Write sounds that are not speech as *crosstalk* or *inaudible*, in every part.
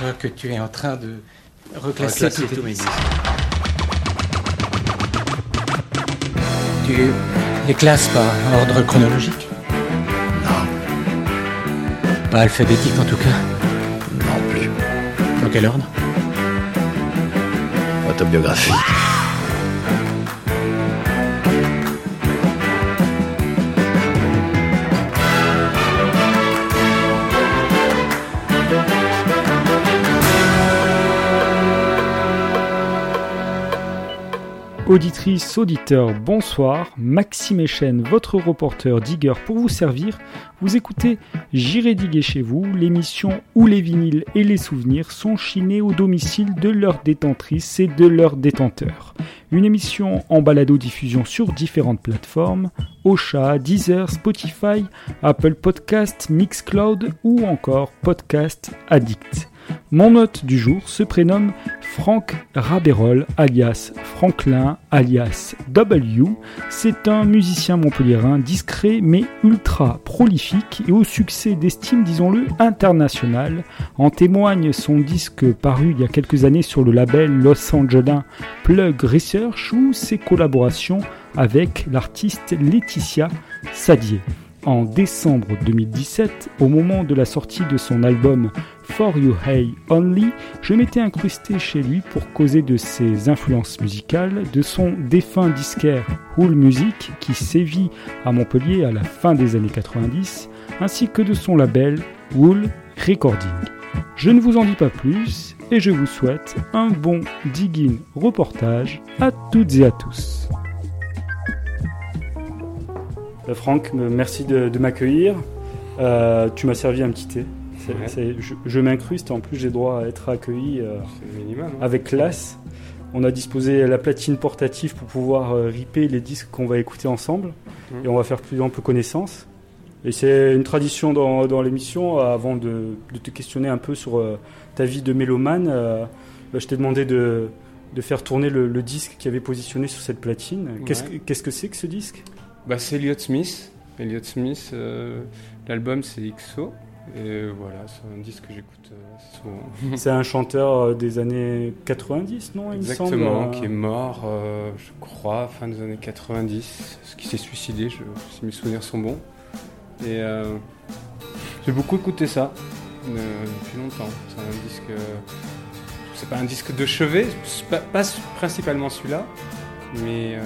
vois que tu es en train de reclasser, Reclasser tous disques. Tu les classes par ordre chronologique Non, Pas alphabétique en tout cas. non plus. Dans quel ordre? Autobiographie. Auditrices, auditeurs, bonsoir. Maxime Echen, votre reporter digger pour vous servir. Vous écoutez J'irai diguer chez vous, l'émission où les vinyles et les souvenirs sont chinés au domicile de leurs détentrices et de leurs détenteurs. Une émission en balado-diffusion sur différentes plateformes Ocha, Deezer, Spotify, Apple Podcast, Mixcloud ou encore Podcast Addict. Mon hôte du jour se prénomme Franck Rabérol, alias Franklin, alias W. C'est un musicien montpelliérain discret mais ultra prolifique et au succès d'estime, disons-le, international. En témoigne son disque paru il y a quelques années sur le label Los Angeles Plug Research ou ses collaborations avec l'artiste Laetitia Sadier. En décembre 2017, au moment de la sortie de son album For You Hey Only, je m'étais incrusté chez lui pour causer de ses influences musicales, de son défunt disquaire Hool Music qui sévit à Montpellier à la fin des années 90, ainsi que de son label Wool Recording. Je ne vous en dis pas plus et je vous souhaite un bon digging reportage à toutes et à tous. Euh, Franck, me- merci de, de m'accueillir. Euh, tu m'as servi un petit thé. Ouais. je je m'incruste en plus j'ai droit à être accueilli euh, minimum. hein. avec classe. On a disposé la platine portative pour pouvoir euh, ripper les disques qu'on va écouter ensemble Mhm. et on va faire plus ample connaissance. Et c'est une tradition dans, dans l'émission, euh, avant de, de te questionner un peu sur euh, ta vie de mélomane, bah, je t'ai demandé de, de faire tourner le, le disque qui avait positionné sur cette platine. Qu'est-ce que- Ouais. Qu'est-ce que c'est que ce disque? Bah, c'est Elliott Smith. Elliott Smith, l'album c'est XO. Et voilà, c'est un disque que j'écoute euh, souvent. *laughs* C'est un chanteur euh, des années 90, non il me semble, Exactement, euh, qui est mort, euh, je crois, fin des années 90, ce qui s'est suicidé, je, si mes souvenirs sont bons. Et euh, j'ai beaucoup écouté ça euh, depuis longtemps. C'est un disque. c'est pas un disque de chevet, pas, pas principalement celui-là, mais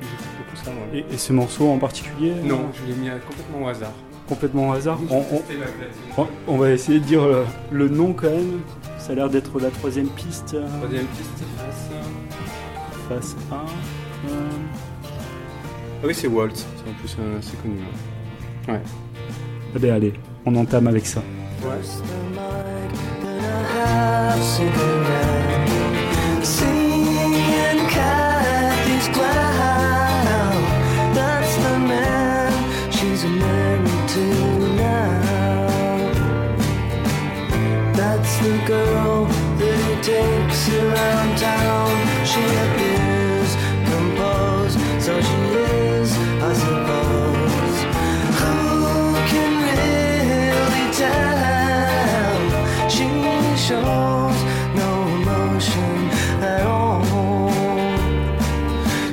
j'écoute beaucoup ça. Et, et ce morceau en particulier? Non, je l'ai mis à- complètement au hasard. Complètement au hasard. On, va essayer de dire euh, le nom quand même. Ça a l'air d'être la troisième piste. euh, Troisième piste, face. face A. euh, Ah oui, c'est Waltz, c'est en plus assez connu. hein. Eh bien allez, on entame avec ça. The girl that he takes around town. She appears composed, so she is, I suppose. Who can really tell? She shows no emotion at all.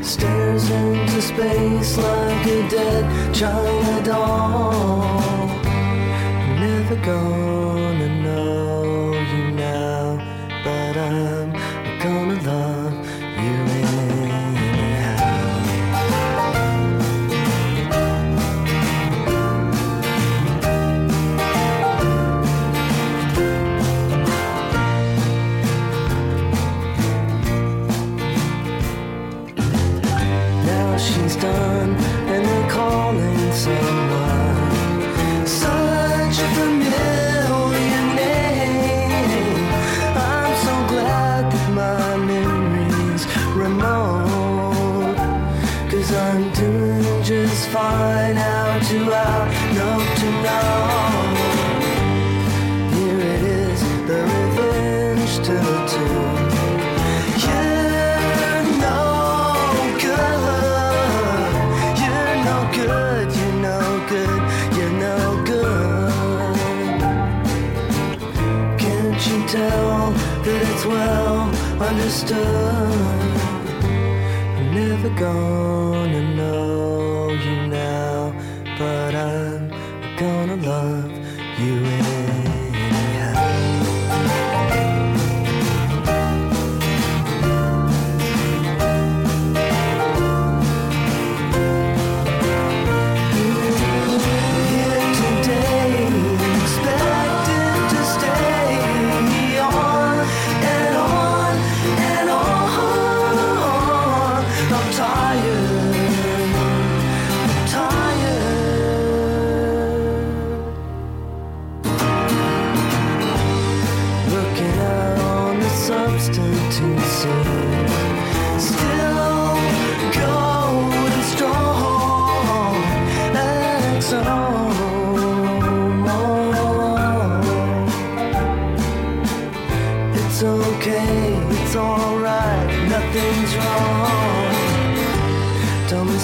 Stares into space like a dead China doll. I'm.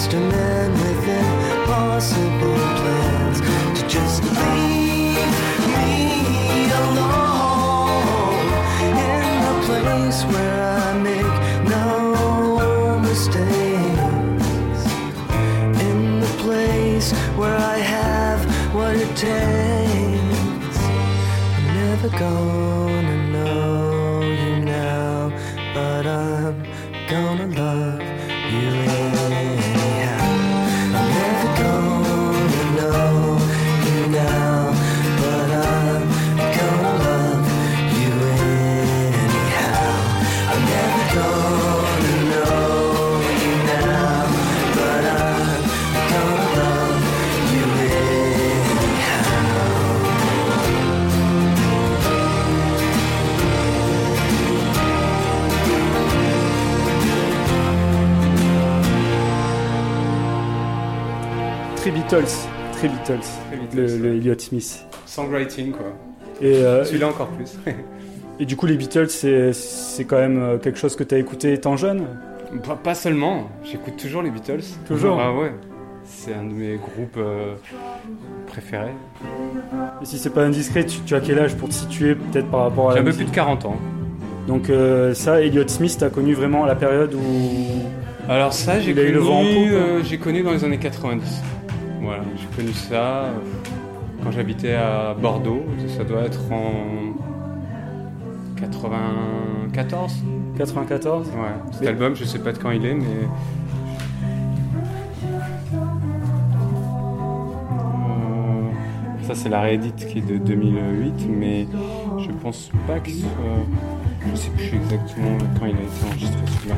Dumbest a man with impossible plans to just leave me alone in the place where I make no mistakes. In the place where I have what it takes. I'm never gonna Beatles, très Beatles, Très Beatles, le, le ouais. Elliott Smith. Songwriting, quoi. Et, euh, Celui-là encore plus. *laughs* et du coup, les Beatles, c'est c'est quand même euh, quelque chose que tu as écouté étant jeune? Pas, pas seulement, j'écoute toujours les Beatles. Toujours? Ah ouais. C'est un de mes groupes euh, préférés. Et si c'est pas indiscret, tu, tu as quel âge pour te situer peut-être par rapport à J'ai un peu plus de 40 ans. Donc euh, ça, Elliott Smith, t'as connu vraiment la période où... Alors ça, j'ai connu, le vent en poupe, hein. euh, j'ai connu dans les années 90. Voilà, j'ai connu ça euh, quand j'habitais à Bordeaux. Ça doit être en 94. 94 Ouais, cet Mais- album, je sais pas de quand il est, mais. Euh, Ça, c'est la réédite qui est de 2008, mais je pense pas qu'il soit. Je sais plus exactement quand il a été enregistré celui-là.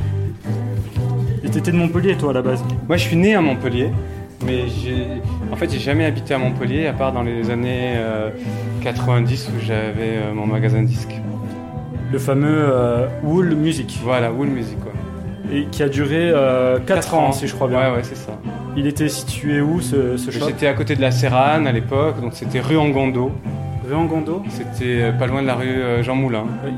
Et t'étais de Montpellier, toi, à la base? Moi, je suis né à Montpellier, mais j'ai, en fait, j'ai jamais habité à Montpellier, à part dans les années euh, 90 où j'avais euh, mon magasin de disques. Le fameux euh, Wool Music, Voilà, Wool Music, quoi. et qui a duré 4 Quatre ans, si je crois bien. Ouais, ouais, c'est ça. Il était situé où, ce, ce shop? J'étais à côté de la Serrane à l'époque, donc c'était rue Angondo. Rue Angondo? C'était euh, pas loin de la rue euh, Jean Moulin. Euh,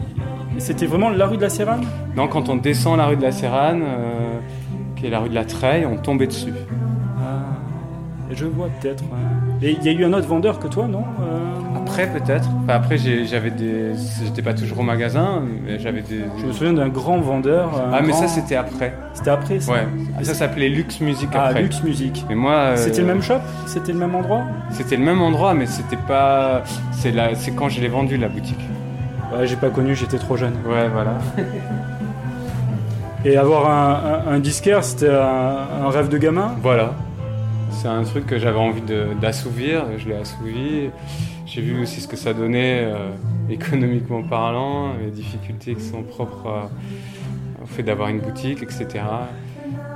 C'était vraiment la rue de la Serrane? Non, quand on descend la rue de la Serrane, euh, qui est la rue de la Treille, on tombait dessus. Ah, je vois peut-être. Et il y a eu un autre vendeur que toi, non Euh, Après, peut-être. Enfin, après, j'avais des. J'étais pas toujours au magasin, mais j'avais des. Je me souviens d'un grand vendeur. Ah, mais grand- ça, c'était après. C'était après ça Ouais. Ça s'appelait Lux Music Ah, après. Lux Music. Mais moi. euh, C'était le même shop? C'était le même endroit? C'était le même endroit, mais c'était pas. C'est c'est quand je l'ai vendu la boutique. Ouais, j'ai pas connu, j'étais trop jeune. Ouais, voilà. *laughs* Et avoir un, un- un disquaire, c'était un, un rêve de gamin? Voilà. C'est un truc que j'avais envie d'assouvir, je l'ai assouvi. J'ai vu aussi ce que ça donnait euh, économiquement parlant, les difficultés qui sont propres à- au fait d'avoir une boutique, etc.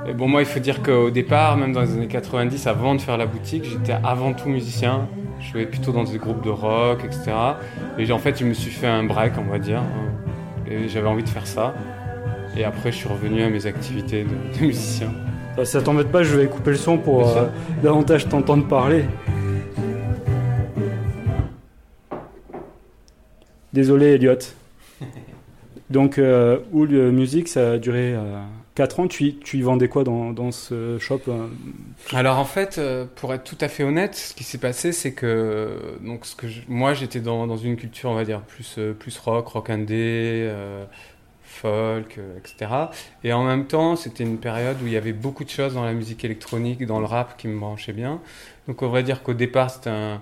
Et bon, moi, il faut dire qu'au départ, même dans les années 90, avant de faire la boutique, j'étais avant tout musicien. Je jouais plutôt dans des groupes de rock, etc. Et en fait, je me suis fait un break, on va dire. Et j'avais envie de faire ça. Et après, je suis revenu à mes activités de musicien. Ça, ça t'embête pas, je vais couper le son pour euh, davantage t'entendre parler. Désolé, Elliot. *laughs* Donc, euh, Oul Music, ça a duré euh, 4 ans, tu, y- tu y vendais quoi dans, dans ce shop euh? Alors en fait, euh, pour être tout à fait honnête, ce qui s'est passé, c'est que euh, donc ce que je- moi j'étais dans, dans une culture, on va dire plus euh, plus rock, rock indé, euh, folk, euh, etc. Et en même temps, c'était une période où il y avait beaucoup de choses dans la musique électronique, dans le rap qui me branchaient bien. Donc on va dire qu'au départ, c'était un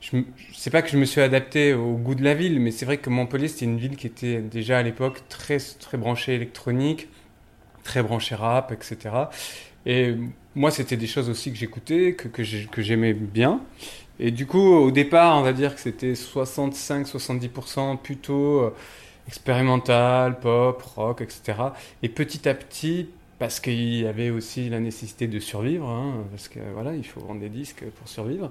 je, sais pas que je me suis adapté au goût de la ville, mais c'est vrai que Montpellier, c'était une ville qui était déjà à l'époque très, très branchée électronique, très branchée rap, etc. Et moi, c'était des choses aussi que j'écoutais, que j'aimais bien. Et du coup, au départ, on va dire que c'était 65-70% plutôt euh, expérimental, pop, rock, etc. Et petit à petit, parce qu'il y avait aussi la nécessité de survivre, hein, parce que voilà, il faut vendre des disques pour survivre.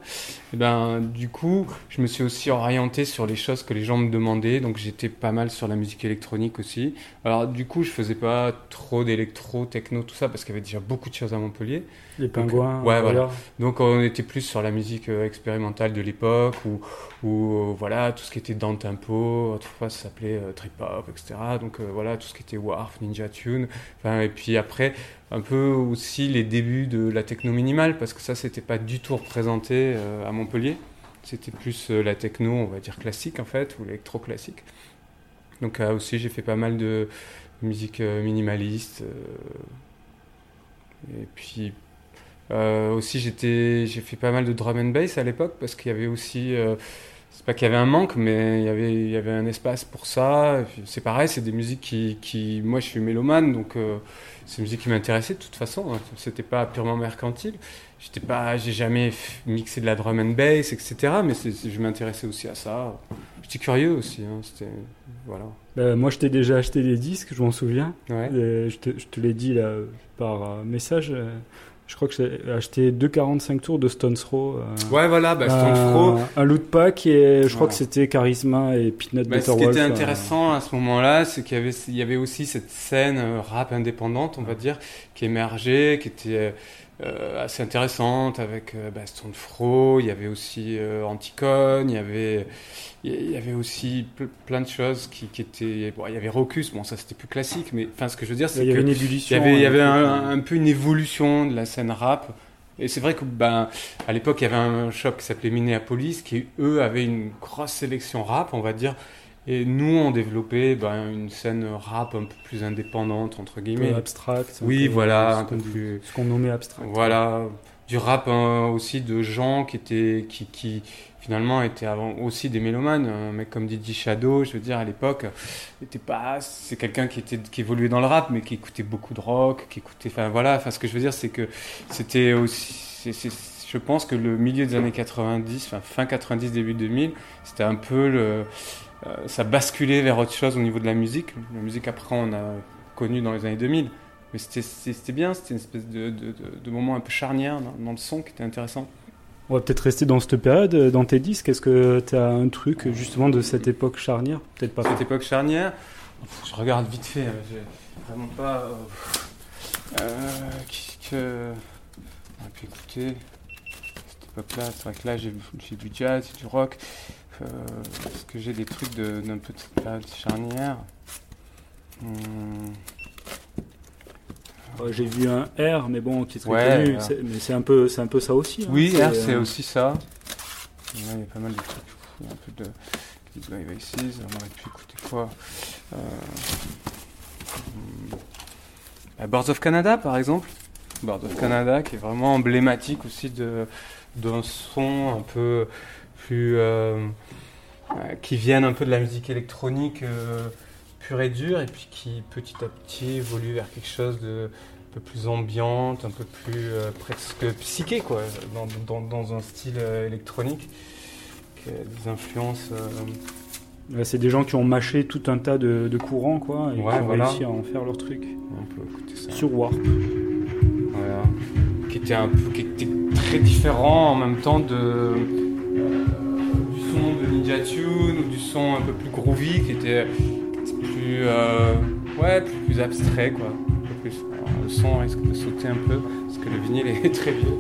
Et ben, du coup, je me suis aussi orienté sur les choses que les gens me demandaient, donc j'étais pas mal sur la musique électronique aussi. Alors du coup, je faisais pas trop d'électro, techno, tout ça, parce qu'il y avait déjà beaucoup de choses à Montpellier. Les pingouins ouais, voilà. Donc on était plus sur la musique euh, expérimentale de l'époque, ou, ou euh, voilà, tout ce qui était down tempo, autrefois ça s'appelait euh, trip hop, etc. Donc euh, voilà, tout ce qui était Warf, Ninja Tune. Enfin, et puis après, un peu aussi les débuts de la techno minimale, parce que ça, c'était pas du tout représenté euh, à Montpellier. C'était plus euh, la techno, on va dire classique en fait, ou l'électro classique. Donc euh, aussi, j'ai fait pas mal de musique minimaliste. et puis aussi, j'ai fait pas mal de drum and bass à l'époque parce qu'il y avait aussi, c'est pas qu'il y avait un manque, mais il y avait, il y avait un espace pour ça. C'est pareil, c'est des musiques qui, qui, moi, je suis mélomane, donc euh, c'est une musique qui m'intéressait de toute façon. hein. C'était pas purement mercantile. J'étais pas, j'ai jamais mixé de la drum and bass, etc. Mais je m'intéressais aussi à ça. J'étais curieux aussi. hein. C'était, voilà. Bah, moi, je t'ai déjà acheté des disques, je m'en souviens. Ouais. Et je te, je te l'ai dit là, par euh, message. Euh, Je crois que j'ai acheté deux 45 tours de Stones Throw. euh, Ouais, voilà, bah, Stone un, Throw. un loot pack et je crois Voilà. que c'était Charisma et Peanut Bah, Butter ce qui Wolf. était euh, intéressant à ce moment-là, c'est qu'il y avait, il y avait aussi cette scène euh, rap indépendante, on va dire, qui émergeait, qui était euh, assez intéressante avec euh, bah, Stone Fro, il y avait aussi euh, Anticon, il y avait, il y avait aussi ple- plein de choses qui, qui étaient. Bon, il y avait Rocus, bon, ça c'était plus classique, mais enfin, ce que je veux dire, c'est il y avait une il y avait, il y avait un, un peu une évolution de la scène rap. Et c'est vrai que ben, à l'époque, il y avait un shop qui s'appelait Minneapolis, qui eux avaient une grosse sélection rap, on va dire. Et nous, on développait ben, une scène rap un peu plus indépendante, entre un peu guillemets. abstract. Oui, peu, voilà, ce un peu plus. Ce qu'on nommait abstract. Voilà, du rap hein, aussi de gens qui étaient, qui, qui finalement étaient avant aussi des mélomanes. Un mec comme Didi Shadow, je veux dire, à l'époque, était pas, c'est quelqu'un qui était, qui évoluait dans le rap, mais qui écoutait beaucoup de rock, qui écoutait, enfin voilà, enfin ce que je veux dire, c'est que c'était aussi, je pense que le milieu des années 90, enfin fin 90, début 2000, c'était un peu le, ça basculait vers autre chose au niveau de la musique. La musique après, on a connu dans les années 2000. Mais c'était- bien, c'était une espèce de, de, de- de moment un peu charnière dans, dans le son qui était intéressant. On va peut-être rester dans cette période, euh, dans tes disques. Est-ce que tu as un truc justement de cette époque charnière? Peut-être pas. Cette époque charnière, je regarde vite fait, j'ai vraiment pas. euh, euh, Qu'est-ce que. On a pu écouter cette époque-là, c'est vrai que là j'ai j'ai du jazz, j'ai du rock. Euh, Est-ce que j'ai des trucs de- de période charnière Hmm. J'ai vu un R, mais bon, qui est très Ouais, connu. Mais c'est un peu, un peu ça aussi. hein. Oui, C'est, R, c'est euh, aussi ça. Il y a pas mal de trucs. Il y a un peu de by Vices. On aurait pu écouter quoi euh... hmm, bah, Birds of Canada, par exemple. Birds of Canada, qui est vraiment emblématique aussi d'un son un peu plus euh, qui viennent un peu de la musique électronique euh, pure et dure, et puis qui petit à petit évolue vers quelque chose de un peu plus ambiante, un peu plus euh, presque psyché, quoi, dans, dans, dans un style euh, électronique, qui a des influences. euh, c'est des gens qui ont mâché tout un tas de, de courants, quoi, et Ouais, qui ont voilà. réussi à en faire leur truc. on peut écouter ça. Sur Warp. Voilà. Qui était un peu, qui était très différent en même temps de euh, son de Ninja Tune ou du son un peu plus groovy, qui était plus euh, ouais plus, plus abstrait quoi. Un peu plus. Le son risque de sauter un peu? Parce que le vinyle est *laughs* très vieux,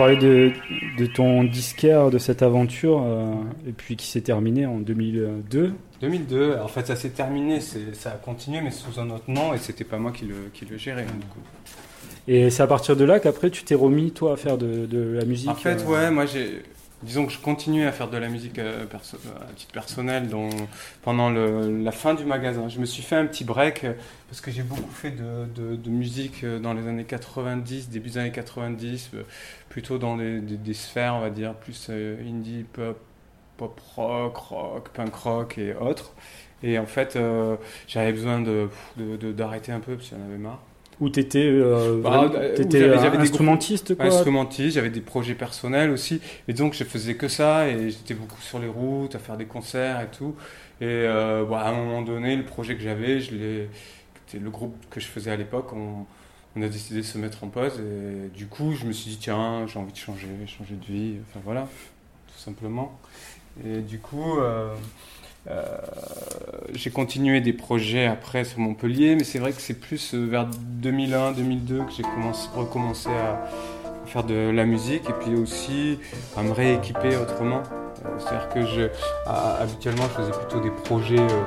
Parlait de, de ton disquaire, de cette aventure, euh, et puis qui s'est terminée en 2002. 2002, en fait ça s'est terminé, c'est- ça a continué mais sous un autre nom et c'était pas moi qui le, qui le gérais du coup. Et c'est à partir de là qu'après tu t'es remis toi à faire de, de la musique. En fait, euh, ouais, moi j'ai. Disons que je continuais à faire de la musique euh, perso- à titre personnel pendant la fin du magasin. Je me suis fait un petit break euh, parce que j'ai beaucoup fait de, musique euh, dans les années 90, début des années 90, euh, plutôt dans des, sphères, on va dire, plus euh, indie, pop, pop rock, rock, punk rock et autres. Et en fait, euh, j'avais besoin de- de- d'arrêter un peu parce que j'en avais marre. Où t'étais euh, Bah, euh, où un j'avais des instrumentiste quoi. instrumentiste, j'avais des projets personnels aussi, et donc je faisais que ça, et j'étais beaucoup sur les routes, à faire des concerts et tout. Et euh, bon, à un moment donné, le projet que j'avais, je le groupe que je faisais à l'époque, on, on a décidé de se mettre en pause, et du coup, je me suis dit tiens, j'ai envie de changer, changer de vie, enfin voilà, tout simplement. Et du coup. euh, j'ai continué des projets après sur Montpellier, mais c'est vrai que c'est plus euh, vers 2001-2002 que j'ai commencé, recommencé à faire de la musique et puis aussi à me rééquiper autrement. Euh, C'est-à-dire que habituellement, je faisais plutôt des projets euh,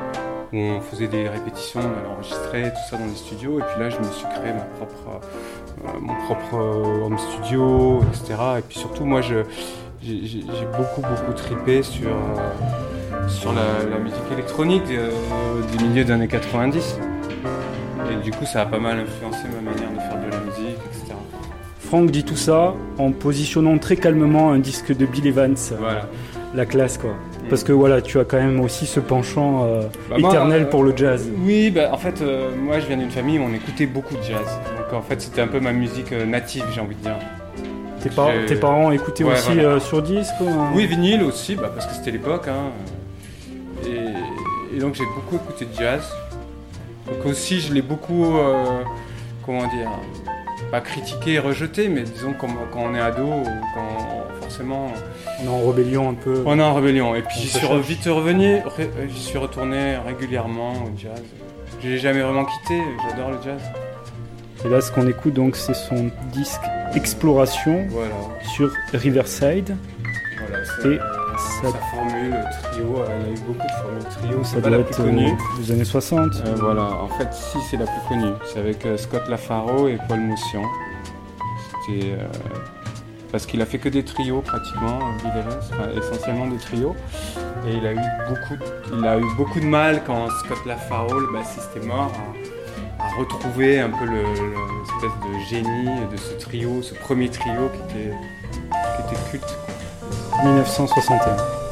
où on faisait des répétitions, on enregistrer tout ça dans les studios, et puis là, je me suis créé euh, mon propre euh, home studio, etc. Et puis surtout, moi, j'ai beaucoup, beaucoup tripé sur, euh, sur la, la musique électronique euh, des milieux des années 90. Et du coup, ça a pas mal influencé ma manière de faire de la musique, etc. Franck dit tout ça en positionnant très calmement un disque de Bill Evans, Voilà. la classe quoi. Parce que voilà, tu as quand même aussi ce penchant euh, Bah, moi, éternel euh, pour le jazz. Oui, bah, en fait, euh, moi je viens d'une famille où on écoutait beaucoup de jazz. Donc en fait, c'était un peu ma musique native, j'ai envie de dire. Tes, par- j'ai- tes parents écoutaient Ouais, aussi voilà. sur disque ou, Oui, vinyle aussi, bah, parce que c'était l'époque. hein. Et, donc j'ai beaucoup écouté de jazz. Donc aussi, je l'ai beaucoup, euh, comment dire, pas critiqué et rejeté, mais disons quand, quand on est ado, quand forcément On est en rébellion un peu. on est en rébellion. Et puis j'y suis vite revenu, j'y suis retourné régulièrement au jazz. Je l'ai jamais vraiment quitté, j'adore le jazz. Et là, ce qu'on écoute donc, c'est son disque Exploration Voilà, sur Riverside. voilà. Sa formule trio, elle a eu beaucoup de formules trio, c'est pas la plus connue. euh, des années 60. Euh, voilà, en fait, si c'est la plus connue, c'est avec euh, Scott Lafaro et Paul Moussion. C'était euh, parce qu'il a fait que des trios pratiquement, euh, Bill enfin, essentiellement des trios. Et il a eu beaucoup, de- il a eu beaucoup de mal quand Scott Lafaro, le bassiste, est mort, à, à retrouver un peu le- le- l'espèce de génie de ce trio, ce premier trio qui était, qui était culte. 1961.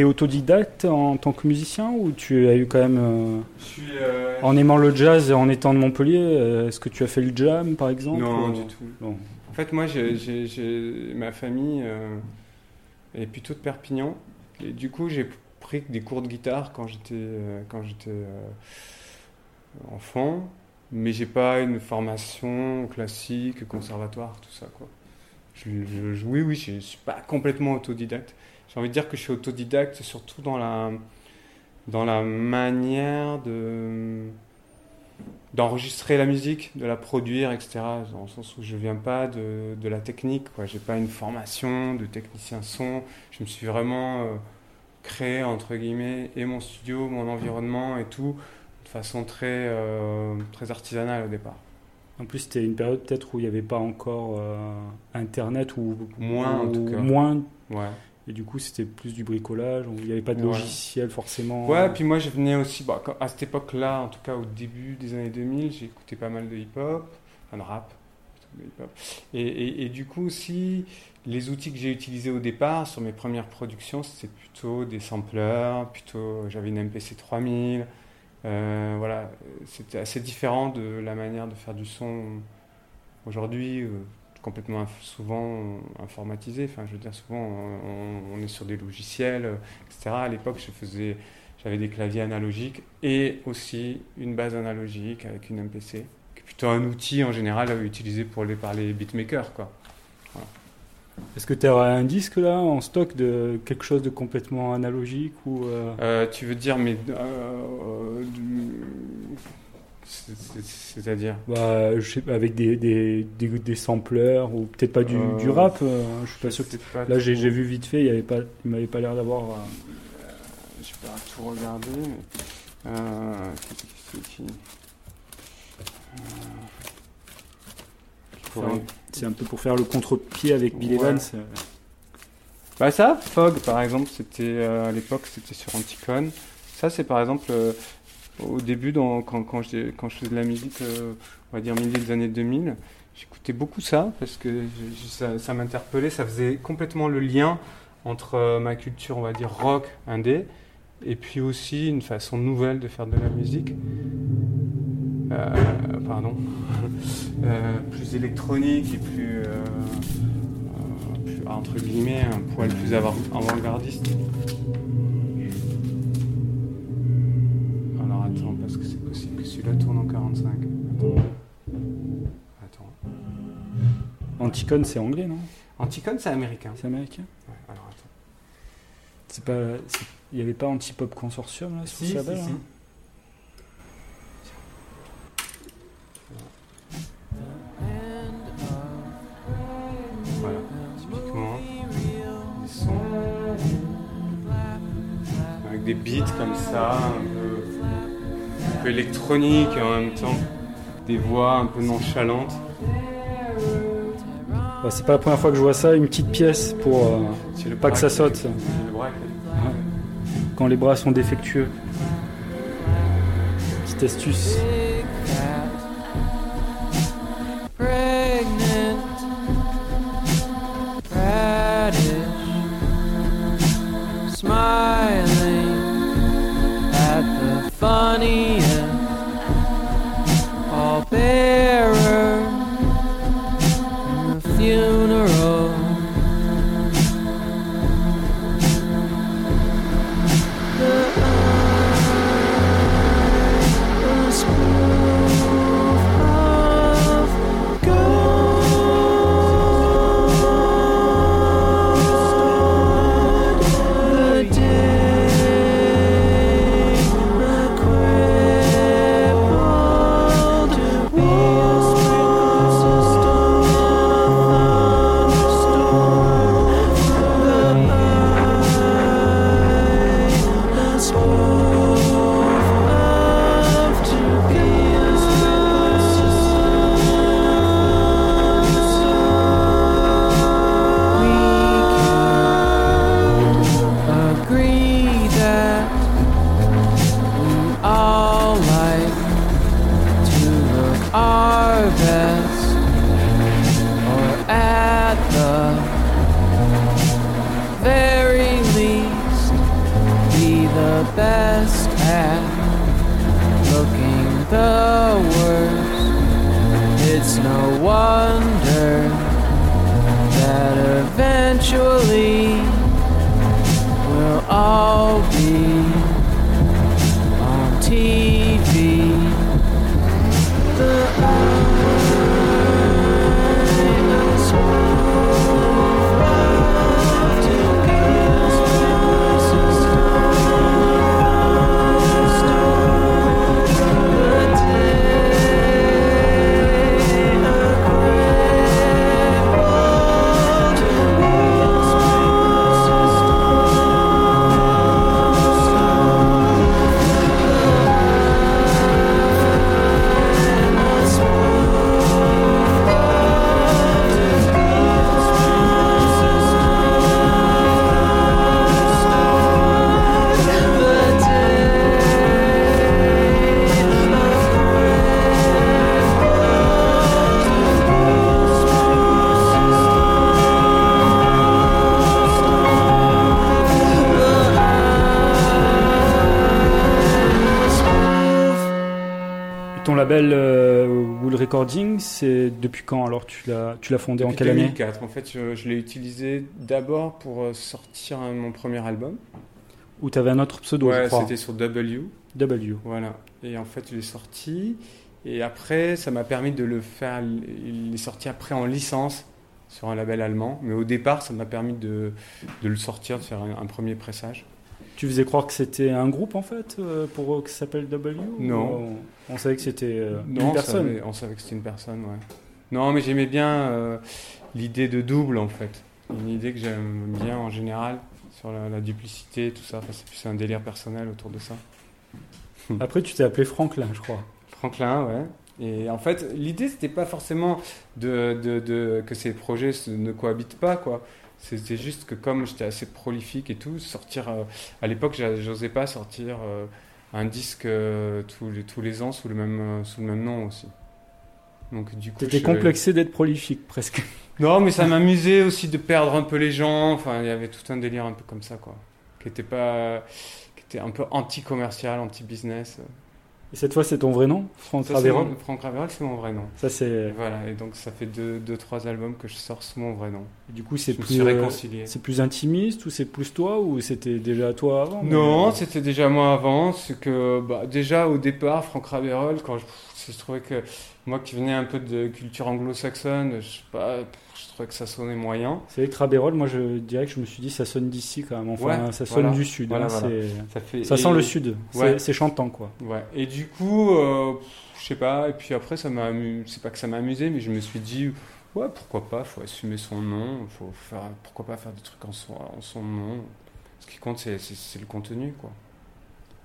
Été autodidacte en tant que musicien ou tu as eu quand même, euh, Je suis. euh, en aimant le jazz et en étant de Montpellier, euh, est-ce que tu as fait le jam par exemple Non, ou- du tout. Non. En fait, moi, j'ai, j'ai- j'ai- ma famille est plutôt de Perpignan. Et du coup, j'ai pris des cours de guitare quand j'étais, quand j'étais enfant. Mais j'ai pas une formation classique, conservatoire, tout ça. Quoi. Je, je- je- oui, oui, je, je suis pas complètement autodidacte. J'ai envie de dire que je suis autodidacte surtout dans la, dans la manière de d'enregistrer la musique, de la produire, etc. Dans le sens où je viens pas de, de la technique, quoi. J'ai pas une formation de technicien son. Je me suis vraiment euh, créé entre guillemets et mon studio, mon environnement et tout de façon très euh, très artisanale au départ. En plus, c'était une période peut-être où il n'y avait pas encore euh, Internet ou Moins, en ou tout cas. moins. Ouais. Et du coup, c'était plus du bricolage. Il n'y avait pas de Ouais. logiciel forcément. Ouais, puis moi je venais aussi, bah, à cette époque-là, en tout cas au début des années 2000, j'ai écouté pas mal de hip-hop, enfin de rap, de hip-hop. Et, et- et du coup aussi, les outils que j'ai utilisés au départ sur mes premières productions, c'était plutôt des samplers, plutôt j'avais une MPC 3000, euh, voilà, c'était assez différent de la manière de faire du son aujourd'hui. euh, complètement inf- souvent informatisé enfin je veux dire souvent on, on est sur des logiciels etc. À l'époque, je faisais, j'avais des claviers analogiques et aussi une base analogique avec une MPC, qui est plutôt un outil en général euh, utilisé pour les, par les beatmakers, quoi. Est-ce que tu as un disque là en stock de quelque chose de complètement analogique ou euh, Euh, tu veux dire, mais euh, c'est-à-dire bah, je sais pas, avec des, des, des, des sampleurs ou peut-être pas du, Euh, du rap euh, Je suis pas sûr. que- Là, j'ai vu vite fait, il y avait pas, il m'avait pas l'air d'avoir. euh, pas tout regardé. Mais... Qui- C'est un peu pour faire le contre-pied avec Bill Ouais. Evans. Bah ça, Fog par exemple, c'était à l'époque c'était sur Anticon. Ça c'est par exemple au début quand, je faisais de la musique, euh, on va dire milieu des années 2000, j'écoutais beaucoup ça parce que ça, m'interpellait, ça faisait complètement le lien entre euh, ma culture, on va dire rock, indé, et puis aussi une façon nouvelle de faire de la musique. Euh, pardon, *laughs* plus électronique et plus, plus, entre guillemets, un poil plus avant- avant-gardiste. Alors attends, parce que c'est possible que celui-là tourne en 45. Attends. Attends. Anticon, c'est anglais, non? Anticon, c'est américain. C'est américain? Ouais, alors attends. C'est pas. Il n'y avait pas Antipop Consortium là sur Si, ce si, si. hein? Voilà, typiquement, des sons avec des beats comme ça, un peu, un peu électroniques et en même temps des voix un peu nonchalantes. Bah, C'est pas la première fois que je vois ça, une petite pièce pour euh, C'est le pas que ça saute le bras quand les bras sont défectueux. Petite astuce. smiling at the funniest best half, looking the worst. It's no wonder that eventually we'll all be on team. Recording, c'est depuis quand alors tu l'as tu l'as fondé en quelle année 2004. En fait, je, je l'ai utilisé d'abord pour euh, sortir un- mon premier album. Ou t'avais un autre pseudo, je ouais, crois. c'était sur W. W. Voilà. Et en fait, je l'ai sorti. Et après, ça m'a permis de le faire. Il est sorti après en licence sur un label allemand. Mais au départ, ça m'a permis de, de le sortir, de faire un, un premier pressage. Tu faisais croire que c'était un groupe en fait euh, pour euh, qui s'appelle W Non. On, on savait que c'était euh, une on personne. savait, on savait que c'était une personne, ouais. Non, mais j'aimais bien euh, l'idée de double, en fait. Une idée que j'aime bien en général, sur la, la duplicité, tout ça. Enfin, c'est plus un délire personnel autour de ça. *laughs* Après, tu t'es appelé Franklin, je crois. Franklin, ouais. Et en fait, l'idée, c'était pas forcément de, de- de- que ces projets ne cohabitent pas, quoi. C'était juste que comme j'étais assez prolifique et tout, sortir... euh, à l'époque, j'osais pas sortir euh, un disque euh, tous, les, tous les ans sous le même, sous le même nom aussi. Donc du coup... T'étais complexé d'être prolifique presque. *laughs* Non, mais ça m'amusait aussi de perdre un peu les gens. Enfin, il y avait tout un délire un peu comme ça, quoi. Qui était pas... qui était un peu anti-commercial, anti-business. Et cette fois, c'est ton vrai nom, Franck mon- Franck Raverol, c'est mon vrai nom. Ça, c'est. Voilà, et donc ça fait deux, deux, trois albums que je sors sous mon vrai nom. Du coup, c'est plus. euh, réconcilié. c'est plus intimiste ou c'est plus toi ou c'était déjà toi avant mais- Non, c'était déjà moi avant. C'est que bah, déjà au départ, Franck Raverol, quand je, je trouvais que moi qui venais un peu de culture anglo-saxonne, je sais pas, je trouvais que ça sonnait moyen. C'est avec Raberol, moi je dirais que je me suis dit ça sonne d'ici quand même. Enfin, Ouais, ça sonne voilà. du sud. Voilà, hein, voilà. Ça fait Ça et- sent le sud. C'est Ouais. c'est chantant quoi. Ouais. Et du coup, euh, je sais pas. Et puis après, ça m'a, amu- c'est pas que ça m'a amusé, mais je me suis dit, ouais, pourquoi pas. Faut assumer son nom. Faut faire, pourquoi pas faire des trucs en son, en son nom. Ce qui compte, c'est le contenu, quoi.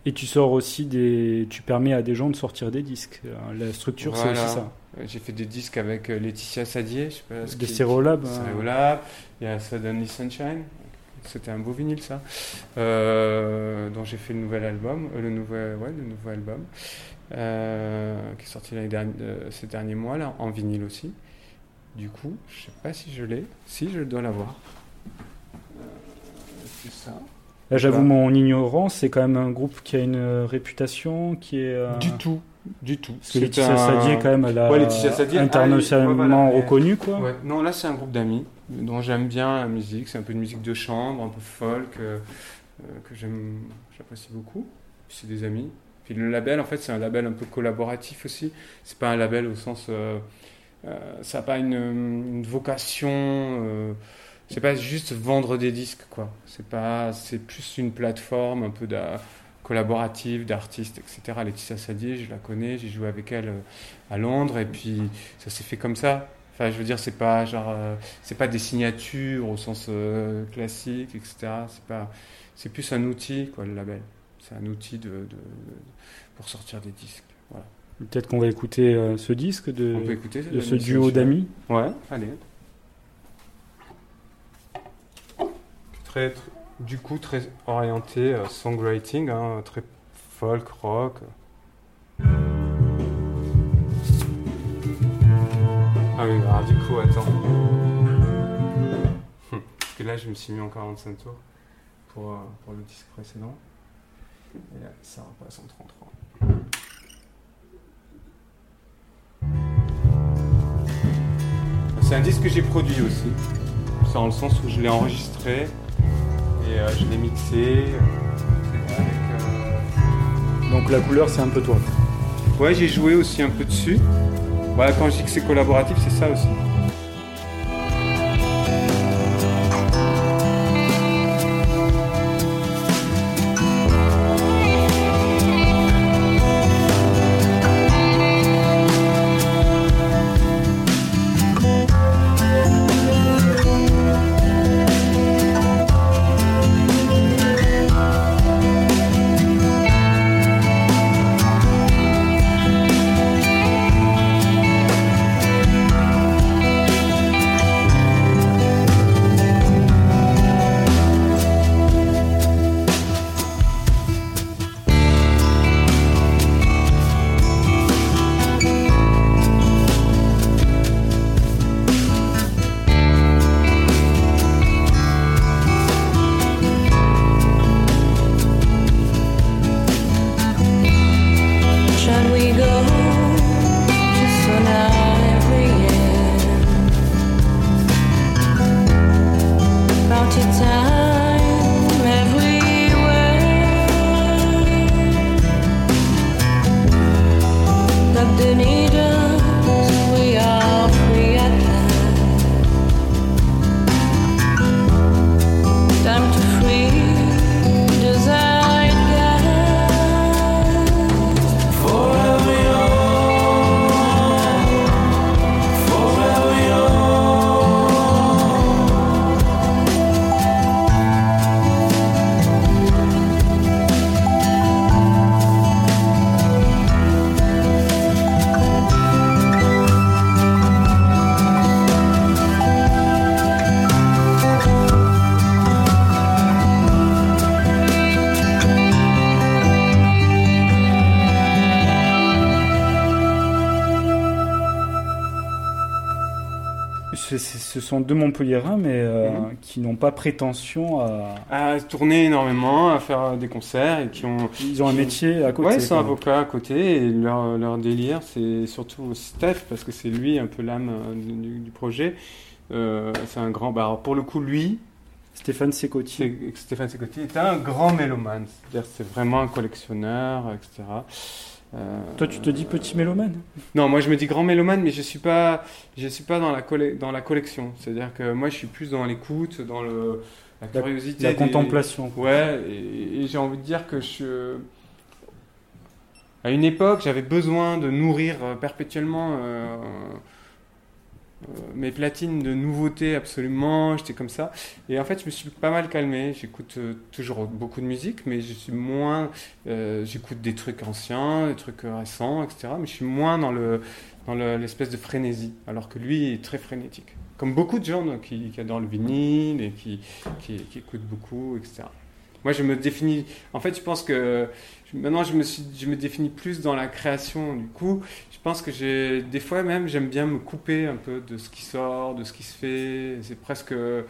Et tu sors aussi des. Tu permets à des gens de sortir des disques. Euh, La structure, Voilà. c'est aussi ça. J'ai fait des disques avec euh, Laetitia Sadier, je sais pas ce Des hein. Stereolab. Il y a Suddenly Sunshine. C'était un beau vinyle, ça. Euh, dont j'ai fait le nouvel album, euh, le nouvel, ouais, le nouveau album, euh, qui est sorti dernière, ces derniers mois là, en vinyle aussi. Du coup, je sais pas si je l'ai. Si, je dois l'avoir. C'est ça. Là, j'avoue Voilà. mon ignorance, c'est quand même un groupe qui a une euh, réputation qui est. euh, Du tout, du tout. Parce que Laetitia Sadier, quand même, elle a Ouais, Sadier, internationalement ah, ouais, voilà. reconnue, quoi. Ouais. Non, là c'est un groupe d'amis dont j'aime bien la musique. C'est un peu de musique de chambre, un peu folk, euh, que j'aime, j'apprécie beaucoup. C'est des amis. Puis le label, en fait, c'est un label un peu collaboratif aussi. C'est pas un label au sens, euh, euh, ça n'a pas une, une vocation. C'est pas juste vendre des disques, quoi. C'est pas, c'est plus une plateforme un peu collaborative d'artistes, etc. Laetitia Sadier, je la connais, j'ai joué avec elle euh, à Londres, et puis ça s'est fait comme ça. Enfin, je veux dire, c'est pas genre, euh, c'est pas des signatures au sens euh, classique, etc. C'est pas, c'est plus un outil, quoi, le label. C'est un outil de, de- de- pour sortir des disques. Voilà. Peut-être qu'on va écouter euh, ce disque de, On peut écouter de ce duo d'amis. Ouais, allez. du coup très orienté euh, songwriting, hein, très folk, rock. Ah oui, alors du coup, attends. *laughs* Parce que là, je me suis mis en 45 tours pour, euh, pour le disque précédent. Et là, ça repasse en 33. C'est un disque que j'ai produit aussi. Ça, dans le sens où je l'ai enregistré et euh, je l'ai mixé. euh, avec, euh, Donc la couleur, c'est un peu toi. Ouais, j'ai joué aussi un peu dessus. Voilà, quand je dis que c'est collaboratif, c'est ça aussi. Sont deux Montpelliérains, mais euh, Mhm. qui n'ont pas prétention à. À tourner énormément, à faire des concerts et qui ont. Ils ont un métier à côté. Ouais, ils sont quoi. avocats à côté et leur, leur délire, c'est surtout Steph, parce que c'est lui un peu l'âme euh, du, du projet. Euh, c'est un grand. Bah, alors pour le coup, lui, Stéphane Secotti. c'est- Stéphane Secotti est un grand mélomane. C'est-à-dire, c'est vraiment un collectionneur, etc. Euh, Toi, tu te dis petit mélomane Non, moi je me dis grand mélomane, mais je suis pas, je suis pas dans la dans la collection. C'est-à-dire que moi je suis plus dans l'écoute, dans le la curiosité, La des- contemplation. Ouais, et, et j'ai envie de dire que je. À une époque, j'avais besoin de nourrir euh, perpétuellement euh, mes platines de nouveautés absolument. J'étais comme ça. Et en fait, je me suis pas mal calmé. J'écoute euh, toujours beaucoup de musique, mais je suis moins. euh, J'écoute des trucs anciens, des trucs euh, récents, etc. Mais je suis moins dans le dans le- l'espèce de frénésie, alors que lui est très frénétique. Comme beaucoup de gens qui adorent le vinyle et qui, qui, qui écoutent beaucoup, etc. Moi, je me définis. En fait, je pense que maintenant, je me, suis, je me définis plus dans la création. Du coup, je pense que j'ai des fois même, j'aime bien me couper un peu de ce qui sort, de ce qui se fait. C'est presque, euh,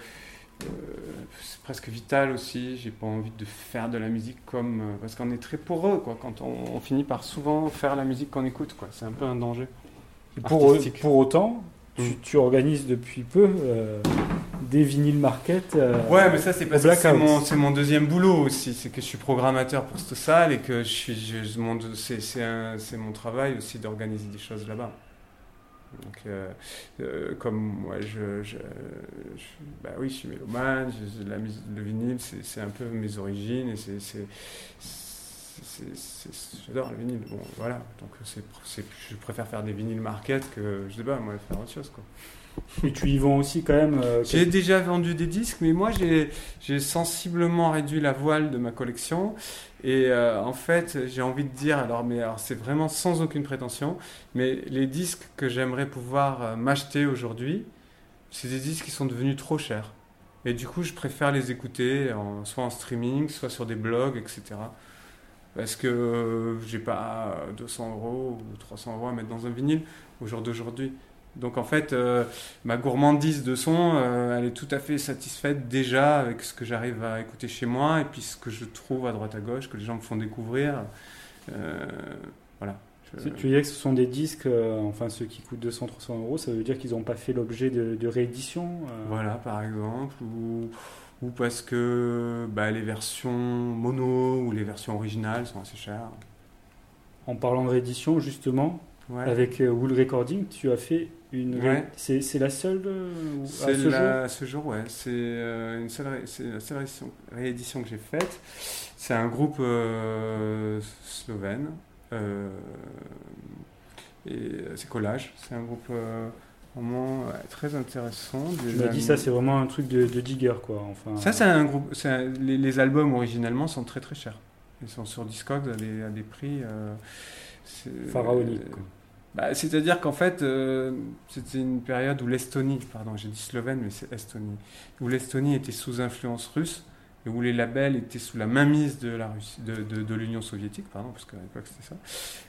c'est presque vital aussi. J'ai pas envie de faire de la musique comme euh, parce qu'on est très poreux, quoi. Quand on, on finit par souvent faire la musique qu'on écoute, quoi. C'est un peu un danger. Pour, pour autant, tu, Mm. tu organises depuis peu euh, des vinyles market. euh, Ouais, mais ça c'est parce que c'est mon, deuxième boulot aussi, c'est que je suis programmateur pour cette salle et que je suis, je- mon, c'est, c'est, un- c'est mon travail aussi d'organiser des choses là-bas. Donc, euh, euh, comme moi, je, je, je- bah oui, je suis mélomane, je- la le vinyle, c'est, c'est un peu mes origines et c'est, j'adore le vinyle. Bon, voilà, donc c'est, je préfère faire des vinyles market que, je sais pas, moi, faire autre chose, quoi. Et tu y vends aussi quand même. euh, J'ai déjà vendu des disques, mais moi j'ai j'ai sensiblement réduit la voile de ma collection. Et euh, en fait, j'ai envie de dire, alors, mais alors c'est vraiment sans aucune prétention, mais les disques que j'aimerais pouvoir euh, m'acheter aujourd'hui, c'est des disques qui sont devenus trop chers. Et du coup, je préfère les écouter en- soit en streaming, soit sur des blogs, etc. Parce que j'ai pas 200 euros ou 300 euros à mettre dans un vinyle au jour d'aujourd'hui. Donc en fait, euh, ma gourmandise de son, euh, elle est tout à fait satisfaite déjà avec ce que j'arrive à écouter chez moi et puis ce que je trouve à droite à gauche, que les gens me font découvrir. Euh, voilà. Tu veux dire que ce sont des disques, euh, enfin ceux qui coûtent 200-300 euros, ça veut dire qu'ils n'ont pas fait l'objet de, de réédition euh, Voilà, par exemple, ou, ou parce que bah, les versions mono ou les versions originales sont assez chères. En parlant de réédition, justement, Ouais. avec euh, Wool Recording, tu as fait une. Ouais. C'est c'est la seule à ce la- jour? ce jour, ouais. C'est une seule, ré- c'est la seule réédition, réédition que j'ai faite. C'est un groupe slovène. Euh, et euh, c'est Collage. C'est un groupe euh, vraiment très intéressant. M'as dit Am- ça, c'est vraiment un truc de, de digger, quoi. Enfin, Ça, c'est un groupe. un- les, les albums originellement sont très très chers. Ils sont sur Discogs à des, à des prix. c'est- pharaonique. quoi. Bah, C'est-à-dire qu'en fait, euh, c'était une période où l'Estonie, pardon, j'ai dit Slovène, mais c'est Estonie, où l'Estonie était sous influence russe et où les labels étaient sous la mainmise de la Russie, de, de, de l'Union soviétique, pardon, parce qu'à l'époque c'était ça.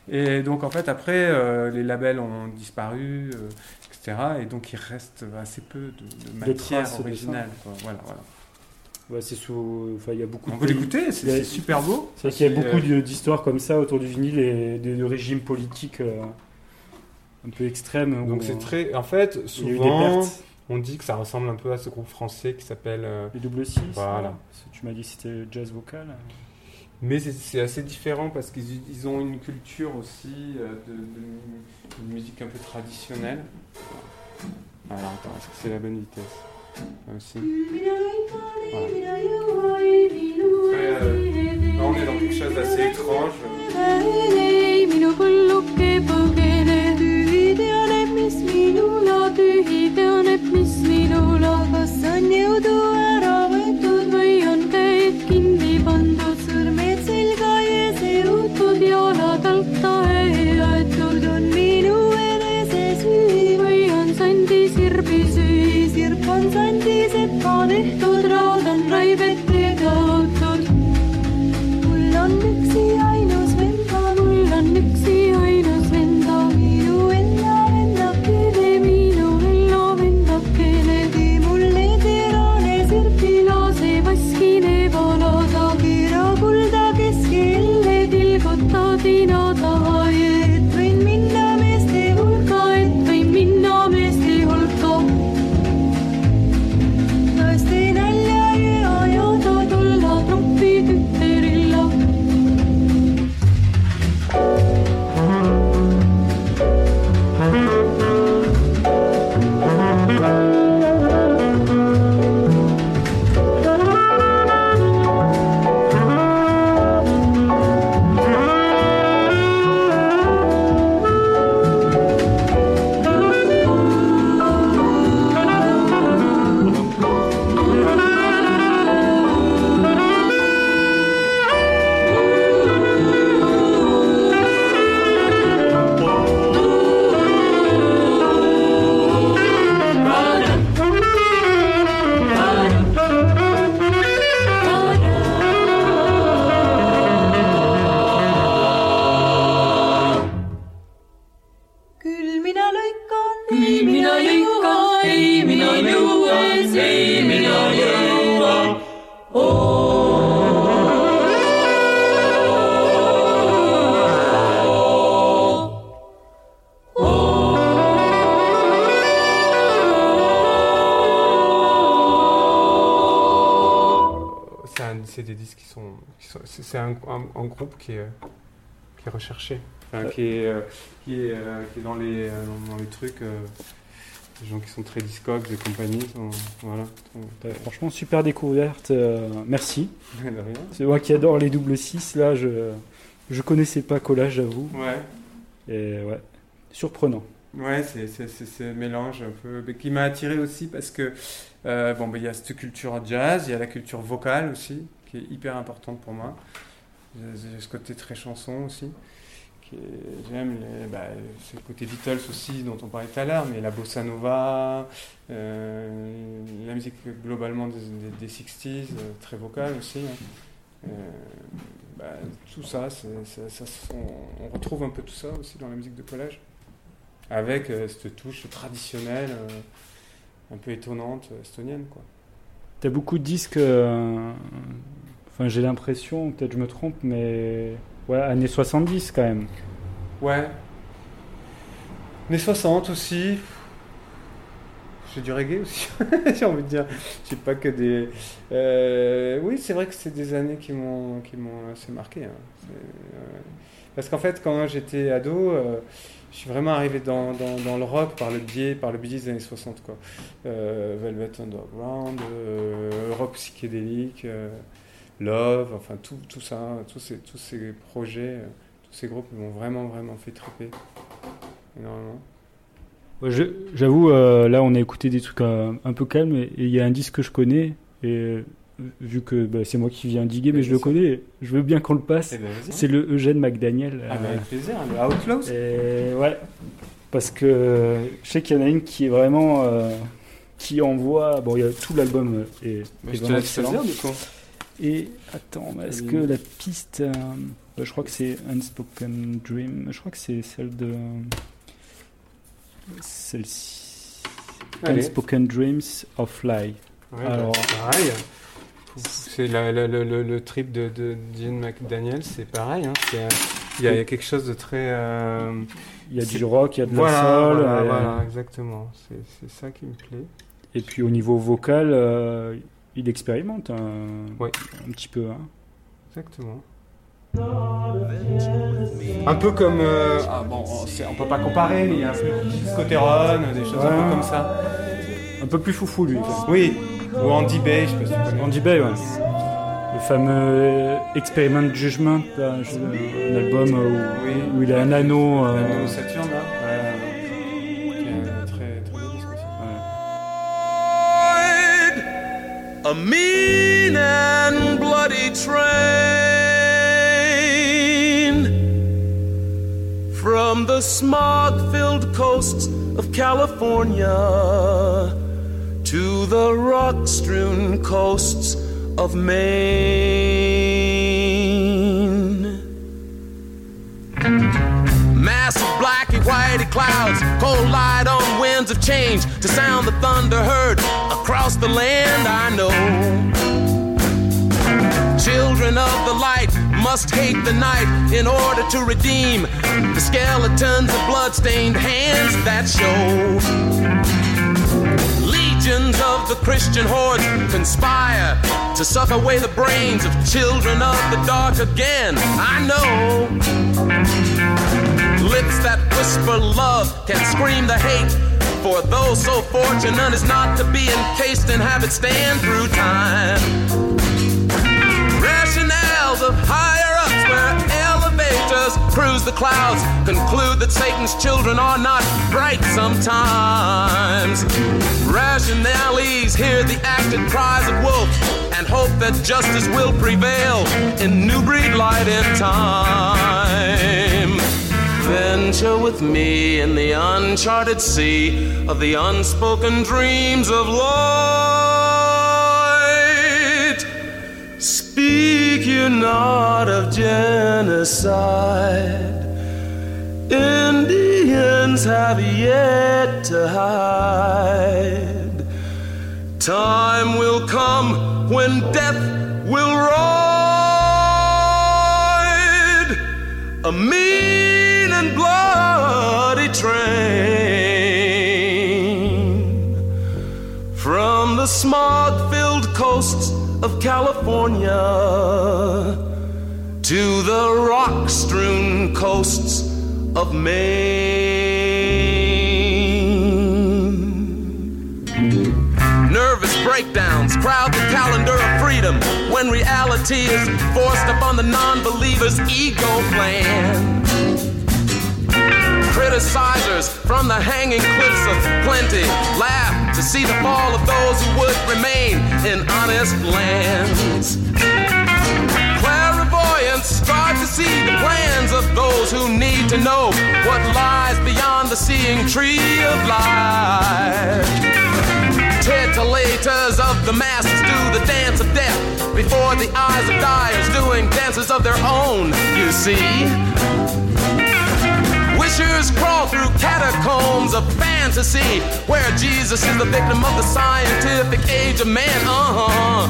Et donc en fait, après, euh, les labels ont disparu, euh, etc. Et donc il reste assez peu de, de matière originale. quoi. Voilà, voilà. Ouais, c'est sous. Enfin, il y a beaucoup. On de peut l'écouter, c'est super beau. C'est vrai qu'il y a beaucoup euh, d'histoires comme ça autour du vinyle et de, de régimes politiques euh, un peu extrêmes. Donc c'est euh, très. En fait, il y a eu des souvent, pertes. On dit que ça ressemble un peu à ce groupe français qui s'appelle. euh, Les double six. Voilà. là. Tu m'as dit que c'était jazz vocal. Mais c'est- assez différent parce qu'ils ils ont une culture aussi euh, de, de- de musique un peu traditionnelle. Alors attends, est-ce que c'est la bonne vitesse? Ah, aussi. Après, euh, là, on est dans quelque chose d'assez étrange. Kas on jõudu ära võetud? Või on käed kinni pandud, sõrmed selga ja seotud, jalad alt tahe aetud, on minu enese süü. Või on sandi sirbi süü, sirp on sandi sepa tehtud, raad on raibete kaotud. mul on üksi un, un- un groupe qui est, qui est recherché. Enfin, qui, est, euh, qui, est, euh, qui est dans les, euh, dans les trucs. euh, les gens qui sont très discogs et compagnie. sont- voilà. Euh, Franchement, super découverte. euh, merci. De rien. C'est moi qui adore les double 6 là. Je je connaissais pas Collage, j'avoue. Ouais. Et ouais, surprenant. Ouais, c'est c'est- c'est ce mélange un peu mais qui m'a attiré aussi parce que euh, bon, ben, il y a cette culture jazz, il y a la culture vocale aussi qui est hyper importante pour moi. J'ai ce côté très chanson aussi. J'aime bah, le côté Beatles aussi dont on parlait tout à l'heure, mais la bossa nova, euh, la musique globalement des, des, des 60s, euh, très vocale aussi. hein. Euh, bah, tout ça, on, retrouve un peu tout ça aussi dans la musique de collège avec cette touche traditionnelle, un peu étonnante, estonienne. Quoi. T'as beaucoup de disques. Enfin, j'ai l'impression, peut-être je me trompe, mais ouais, années 70 quand même. Ouais. Les 60 aussi. J'ai du reggae aussi, *laughs* j'ai envie de dire. J'ai pas que des. Euh, oui, c'est vrai que c'est des années qui m'ont assez marqué. hein. Parce qu'en fait, quand j'étais ado, euh, je suis vraiment arrivé dans, dans, le rock par le biais par le biais des années 60 quoi. Euh, Velvet Underground, rock psychédélique, Love, enfin tout, tout ça, tous ces tous ces projets, euh, tous ces groupes m'ont vraiment vraiment fait triper énormément. Ouais, J'avoue, euh, là, on a écouté des trucs euh, un peu calmes et il y a un disque que je connais et vu que bah, c'est moi qui viens diguer, mais je le connais, je veux bien qu'on le passe. Eh ben. C'est le Eugène McDaniel. Ah, bah, euh, avec plaisir, le Outlaws. Et ouais, parce que je sais qu'il y en a une qui est vraiment. euh, qui envoie. Bon, il y a tout l'album est, est je te laisse excellent. choisir du coup. Et attends, est-ce que la piste. euh, bah, je crois que c'est Unspoken Dream. Je crois que c'est celle de. Celle-ci. Unspoken Dreams of Lie. Ouais, Alors- bah, pareil. C'est le, trip de, de Gene McDaniel, c'est pareil. hein. Euh, Il y, a il y a quelque chose de très. euh, Il y a du rock, il y a de voilà, la soul. voilà, euh, voilà, exactement. C'est, c'est ça qui me plaît. Et puis au niveau vocal, euh, il expérimente un, Ouais. un petit peu. hein. Exactement. Un peu comme. euh, ah, bon, c'est- on peut pas comparer, mais il y a un peu Scotteron, des choses un peu comme ça. Un peu plus foufou lui. Oui, ou Andy Bay, je sais pas si tu. Andy Bay, ouais. Le fameux euh, Experiment Judgment, là, un album euh, où, Oui. où il a un anneau. euh, L'anneau Saturne, là. A mean and bloody train from the smog filled coasts of California to the rock strewn coasts of Maine. Massive blacky whitey clouds, cold light on winds of change to sound the thunder heard across the land I know. Children of the light must hate the night in order to redeem the skeletons of bloodstained hands that show. Legions of the Christian hordes conspire to suck away the brains of children of the dark again. I know. Lips that whisper love can scream the hate. For those so fortunate as not to be encased and have it stand through time. Rationales of higher ups where elevators cruise the clouds conclude that Satan's children are not bright sometimes. Rationales hear the acted cries of wolf and hope that justice will prevail in new breed light in time. Venture with me in the uncharted sea of the unspoken dreams of light. Speak you not of genocide. Indians have yet to hide. Time will come when death will ride a mean train from the smog filled coasts of California to the rock strewn coasts of Maine. Nervous breakdowns crowd the calendar of freedom when reality is forced upon the non believer's ego plan. Criticizers from the hanging cliffs of plenty laugh to see the fall of those who would remain in honest lands. Clairvoyants strive to see the plans of those who need to know what lies beyond the seeing tree of life. Titilators of the masses do the dance of death before the eyes of dyers doing dances of their own, you see. Wishers crawl through catacombs of fantasy where Jesus is the victim of the scientific age of man. Uh huh.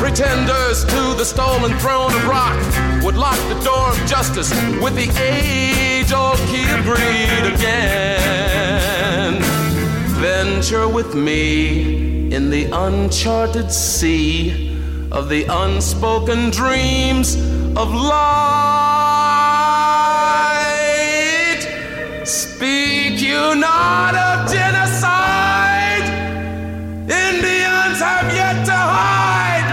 Pretenders to the stolen throne of rock would lock the door of justice with the age old key of greed again. Venture with me in the uncharted sea of the unspoken dreams of light. Speak you not of genocide. Indians have yet to hide.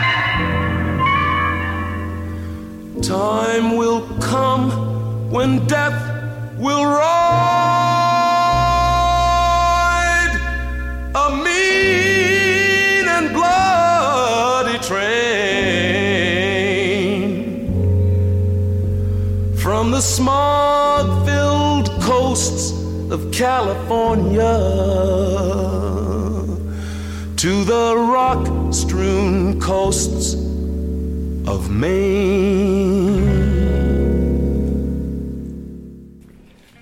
Time will come when death will ride a mean and bloody train from the of California to the rock strewn coasts of Maine.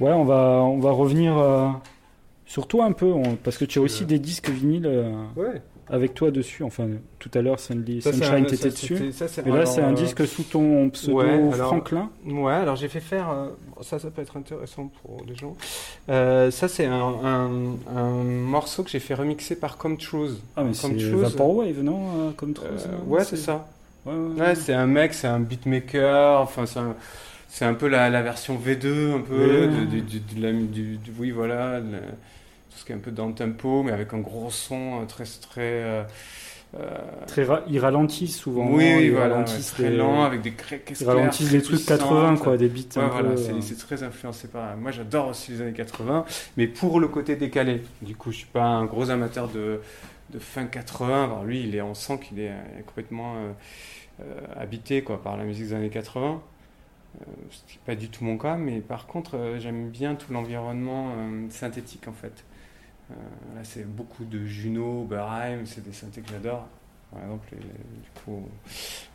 Ouais, on va, on va revenir euh, sur toi un peu, on- parce que tu as aussi des disques vinyles euh, Ouais. Avec toi dessus. Enfin, tout à l'heure, Ça, Sunshine, un- t'étais dessus. ça, Et là, c'est un euh, disque sous ton pseudo ouais, alors- Franklin. Ouais, alors j'ai fait faire. euh, ça, ça peut être intéressant pour les gens. Euh, ça, c'est un, un- un morceau que j'ai fait remixer par Come Truth. Ah, mais c'est. Vaporwave, non ça ouais, c'est ça. Ouais, ouais, Ouais, c'est un mec, c'est un beatmaker. Enfin, c'est un, c'est un peu la, la version V2, un peu Ouais. de, du- du- de la- du- du- oui, voilà, ce qui est un peu dans le tempo, mais avec un gros son euh, très très. euh, euh, Très ra- ils ralentissent souvent. oui, non oui, ils voilà, ralentissent ouais, très lent, avec des cré- Ils ralentissent des trucs puissantes. 80, quoi, des beats Ouais, voilà, c'est euh, c'est très influencé par. Moi, j'adore aussi les années 80, mais pour le côté décalé. Du coup, je suis pas un gros amateur de, de fin 80. Alors lui, il est, on sent qu'il est complètement euh, euh, habité quoi, par la musique des années 80. Euh, ce qui n'est pas du tout mon cas, mais par contre, j'aime bien tout l'environnement synthétique en fait. Euh, là, c'est beaucoup de Juno, Berheim, c'est des synthés que j'adore. Par exemple, et, du coup,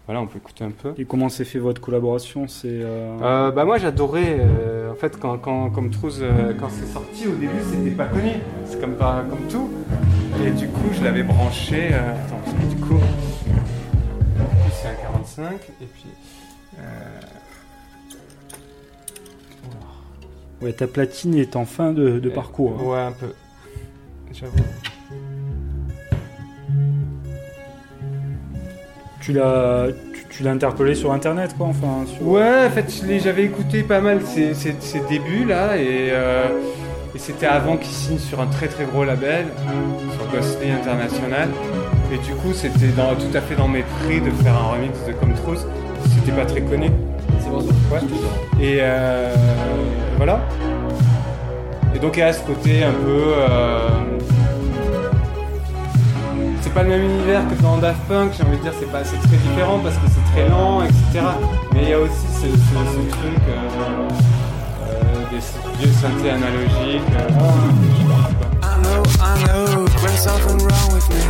voilà, on peut écouter un peu. Et comment s'est fait votre collaboration C'est euh, Euh, bah moi j'adorais euh, en fait quand, quand comme euh, quand c'est sorti au début c'était pas connu c'est comme pas comme tout et du coup je l'avais branché euh, attends parce que du coup, du coup, c'est un 45 et puis euh, ouais, ta platine est en fin de, de euh, parcours. hein. ouais un peu j'avoue Tu l'as, tu, tu l'as interpellé sur Internet, quoi. Enfin, sur- Ouais, en fait, j'avais écouté pas mal ses, ses- ses débuts là, et, euh, et c'était avant qu'il signe sur un très très gros label, sur Ghostly International. Et du coup, c'était dans- tout à fait dans mes prix de faire un remix de Comme Truth. C'était pas très connu. C'est bon, ça. Ouais. Et euh, voilà. Et donc, il y a ce côté un peu. euh, c'est pas le même univers que dans Daft Punk, j'ai envie de dire, c'est pas, c'est très différent parce que c'est très lent, etc. Mais il y a aussi ce, ce- ce truc euh, euh, des vieux synthés analogiques. euh, pas. I know, I know, there's something wrong with me.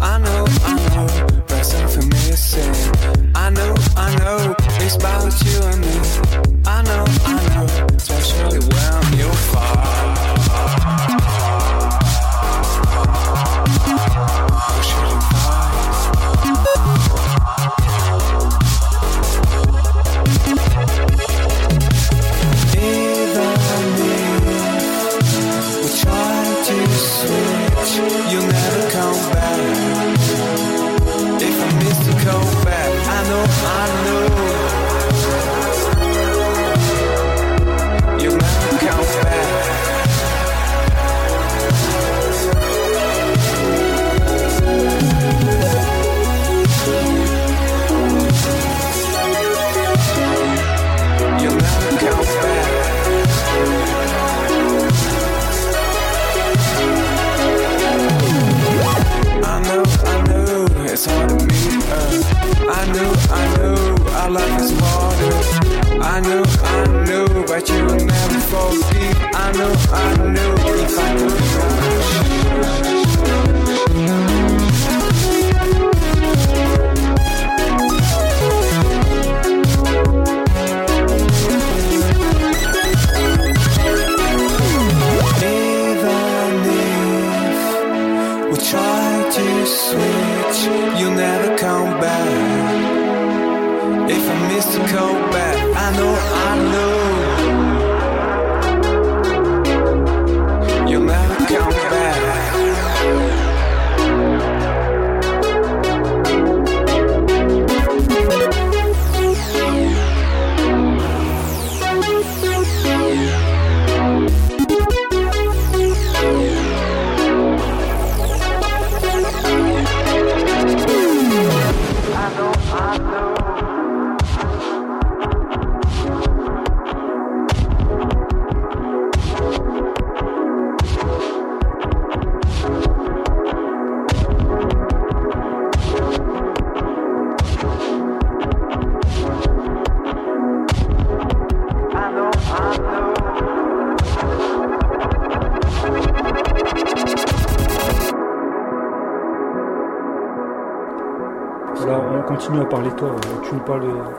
I know, I know, there's something missing. I know, I know, it's about you and me. I know, I know, especially when you're far. Our life is harder. I know, I know, but you will never forgive. I know, I know, if I could be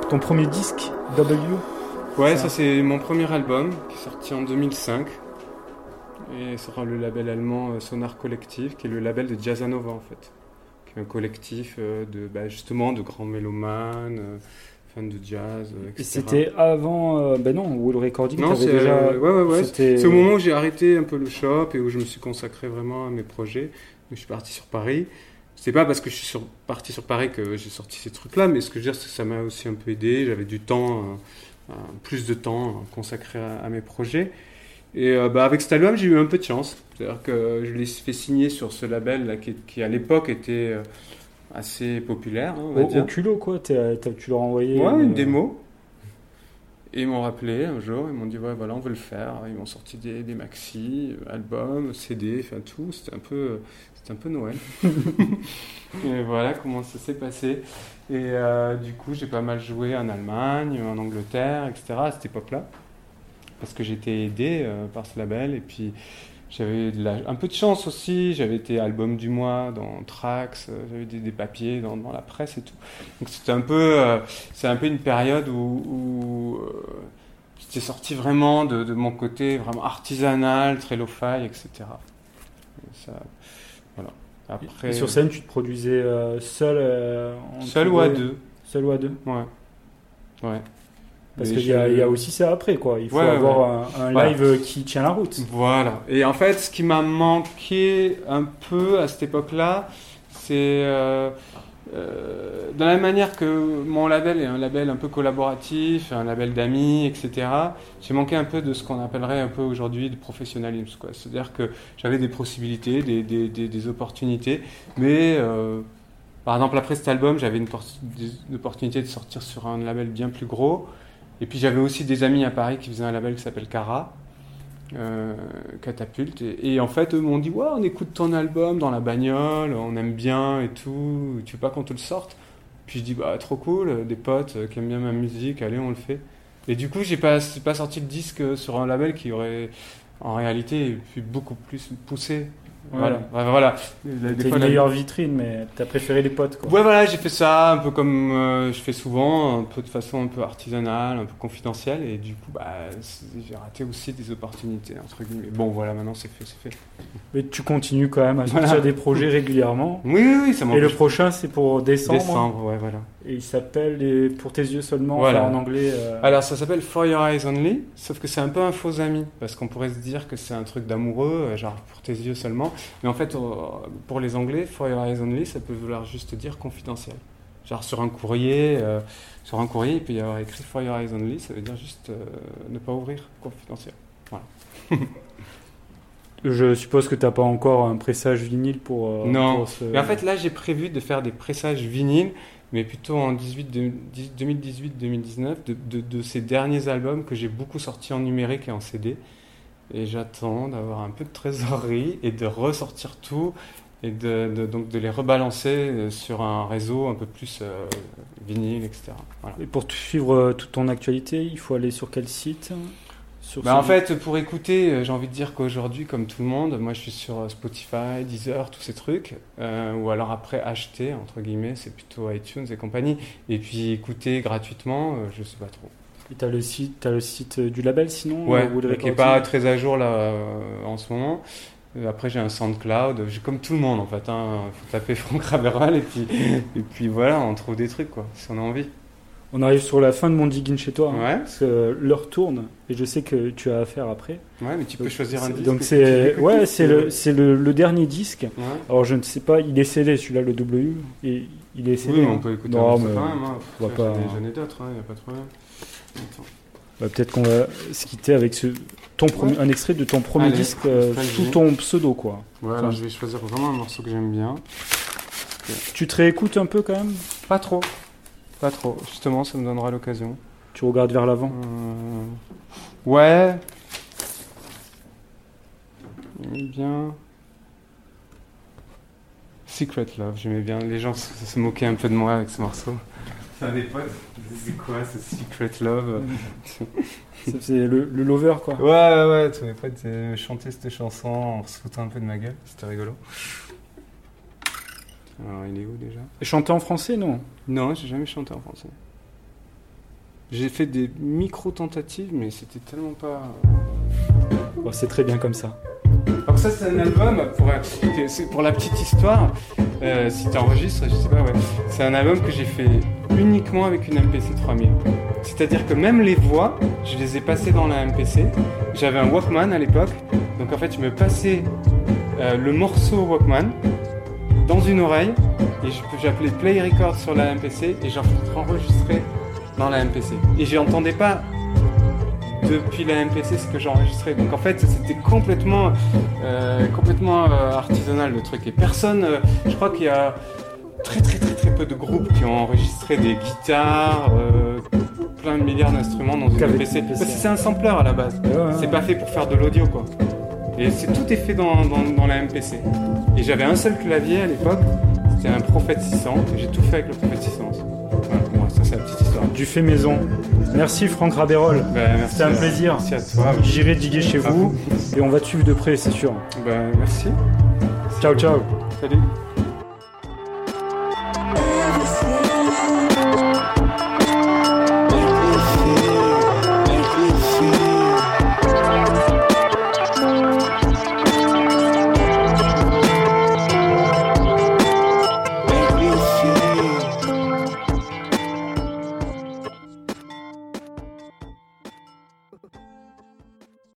ton premier disque, W? Ouais, Ça. ça c'est mon premier album qui est sorti en 2005. Et sera le label allemand euh, Sonar Collective, qui est le label de Jazzanova en fait. Qui est un collectif euh, de bah, justement de grands mélomanes, euh, fans de jazz, euh, Et etc. c'était avant. euh, ben non, Will Recording, Non, c'est déjà. euh, ouais, ouais, C'est au moment où j'ai arrêté un peu le shop et où je me suis consacré vraiment à mes projets. Je suis parti sur Paris. C'est pas parce que je suis sur- parti sur Paris que j'ai sorti ces trucs-là, mais ce que je veux dire, c'est que ça m'a aussi un peu aidé. J'avais du temps, euh, euh, plus de temps consacré à, à mes projets. Et euh, bah, avec cet album, j'ai eu un peu de chance. C'est-à-dire que je l'ai fait signer sur ce label là, qui, qui, à l'époque était euh, assez populaire, hein, on va Au, dire. au culot, quoi. tu leur as envoyé. Ouais, une euh, démo. Et ils m'ont rappelé un jour, ils m'ont dit ouais voilà on veut le faire. Ils m'ont sorti des, des maxi, euh, albums, CD, enfin tout. C'était un peu, c'était un peu Noël. *laughs* et voilà comment ça s'est passé. Et euh, du coup j'ai pas mal joué en Allemagne, en Angleterre, etc. à cette époque-là, parce que j'étais aidé euh, par ce label et puis j'avais un peu de chance aussi. J'avais été album du mois dans Trax, euh, j'avais des, des papiers dans, dans la presse et tout. Donc c'était un peu, euh, c'est un peu une période où, où euh, j'étais sorti vraiment de, de mon côté vraiment artisanal, très lo-fi, etc. Et ça, voilà. Après, Et sur scène, tu te produisais euh, seul en seul ou à deux, Seul ou à deux? Ouais, ouais. Parce qu'il y, a- y aussi ça après, quoi. Il faut Ouais, ouais, avoir un, un Voilà. live euh, qui tient la route. Voilà. Et en fait, ce qui m'a manqué un peu à cette époque-là, c'est euh, euh, de la même manière que mon label est un label un peu collaboratif, un label d'amis, etc. J'ai manqué un peu de ce qu'on appellerait un peu aujourd'hui de professionnalisme. quoi. C'est-à-dire que j'avais des possibilités, des, des, des, des opportunités, mais euh, par exemple après cet album, j'avais une opportunité de sortir sur un label bien plus gros. Et puis j'avais aussi des amis à Paris qui faisaient un label qui s'appelle Cara euh, Catapulte. Et, en fait, eux m'ont dit Ouais, on écoute ton album dans la bagnole, on aime bien et tout, tu veux pas qu'on te le sorte? Puis je dis Bah, trop cool, des potes qui aiment bien ma musique, allez, on le fait. Et du coup, j'ai pas, pas sorti le disque sur un label qui aurait en réalité pu beaucoup plus pousser. Voilà, Ouais, voilà. T'es fois, une meilleure vitrine, mais t'as préféré les potes, quoi. Ouais, voilà, j'ai fait ça un peu comme euh, je fais souvent, un peu de façon un peu artisanale, un peu confidentielle, et du coup, bah, j'ai raté aussi des opportunités, entre guillemets. Bon, voilà, maintenant c'est fait, c'est fait. Mais tu continues quand même à sortir Voilà. des projets régulièrement. Oui, oui, oui, ça Et le prochain, c'est pour décembre. Décembre, ouais, voilà. Et il s'appelle Pour tes yeux seulement, Voilà. enfin, en anglais. euh, Alors, ça s'appelle For Your Eyes Only, sauf que c'est un peu un faux ami, parce qu'on pourrait se dire que c'est un truc d'amoureux, euh, genre pour tes yeux seulement. Mais en fait, euh, pour les Anglais, For Your Eyes Only, ça peut vouloir juste dire confidentiel. Genre sur un courrier, euh, sur un courrier, il peut y avoir écrit For Your Eyes Only, ça veut dire juste euh, ne pas ouvrir, confidentiel. *laughs* Je suppose que t'as pas encore un pressage vinyle pour. euh, Non. pour ce- Mais en fait, là, j'ai prévu de faire des pressages vinyles, mais plutôt en 2018-2019, de, de- ces derniers albums que j'ai beaucoup sortis en numérique et en CD. Et j'attends d'avoir un peu de trésorerie et de ressortir tout et de, donc de les rebalancer euh, sur un réseau un peu plus euh, vinyle, etc. Et pour suivre euh, toute ton actualité, il faut aller sur quel site? Bah, en fait, pour écouter, euh, j'ai envie de dire qu'aujourd'hui, comme tout le monde, moi je suis sur euh, Spotify, Deezer, tous ces trucs. euh, ou alors après acheter, entre guillemets, c'est plutôt iTunes et compagnie. Et puis écouter gratuitement, euh, je sais pas trop. Et t'as le site, t'as le site du label sinon Ouais, qui est pas très à jour là euh, en ce moment. Après, j'ai un SoundCloud. J'ai comme tout le monde, en fait. Hein. faut taper *laughs* Franck Raberval et puis, et puis voilà, on trouve des trucs, quoi, si on a envie. On arrive sur la fin de mon digging chez toi. hein, Ouais. Parce que l'heure tourne et je sais que tu as affaire après. Ouais, mais tu peux choisir un disque. Donc c'est ouais, c'est le c'est le, le dernier disque. Ouais. Alors je ne sais pas, il est scellé celui-là le W et il est scellé. Oui, mais hein. on peut écouter Non, un mais quand même. Hein. on va pas- J'en ai d'autres, il n'y a pas de problème. Attends. bah, peut-être qu'on va se quitter avec ce ton premier, un extrait de ton premier Allez, disque euh, sous ton pseudo quoi. Ouais, alors je vais choisir vraiment un morceau que j'aime bien. Tu te réécoutes un peu quand même? Pas trop. Pas trop. Justement, ça me donnera l'occasion. Tu regardes vers l'avant. Euh, Ouais. J'aimais bien. Secret Love, j'aimais bien. Les gens se, se moquaient un peu de moi avec ce morceau. Enfin, des potes, c'est quoi ce Secret Love? C'est- le, le lover quoi. Ouais, ouais, ouais, tous mes potes euh, chantaient cette chanson en se foutant un peu de ma gueule. C'était rigolo. Alors, il est où déjà? Et chanter en français non? Non, j'ai jamais chanté en français. J'ai fait des micro-tentatives, mais c'était tellement pas. Bon, C'est très bien comme ça. Alors ça c'est un album pour, c'est pour la petite histoire. euh, si tu enregistres, je sais pas, ouais. C'est un album que j'ai fait uniquement avec une MPC 3000. C'est-à-dire que même les voix, je les ai passées dans la MPC. J'avais un Walkman à l'époque, donc en fait je me passais euh, le morceau Walkman dans une oreille et j'appelais Play Record sur la MPC et j'enregistrais dans la MPC. Et j'entendais pas depuis la MPC ce que j'enregistrais. Donc en fait, c'était complètement, euh, complètement euh, artisanal le truc. Et personne, euh, je crois qu'il y a très très très très peu de groupes qui ont enregistré des guitares, plein de milliards d'instruments dans une MPC. Parce que c'est un sampler à la base. Ouais, ouais, C'est pas fait pour faire de l'audio quoi. Et tout est fait dans, dans, dans la MPC. Et j'avais un seul clavier à l'époque, c'était un Prophet 600. et J'ai tout fait avec le Prophet 600. Voilà, pour moi, ça c'est la petite histoire. Du fait maison. Merci Franck Rabérol. Merci C'était un plaisir. Merci à toi. J'irai diguer chez vous et on va te suivre de près, c'est sûr. Bah, merci. Ciao ciao. Salut.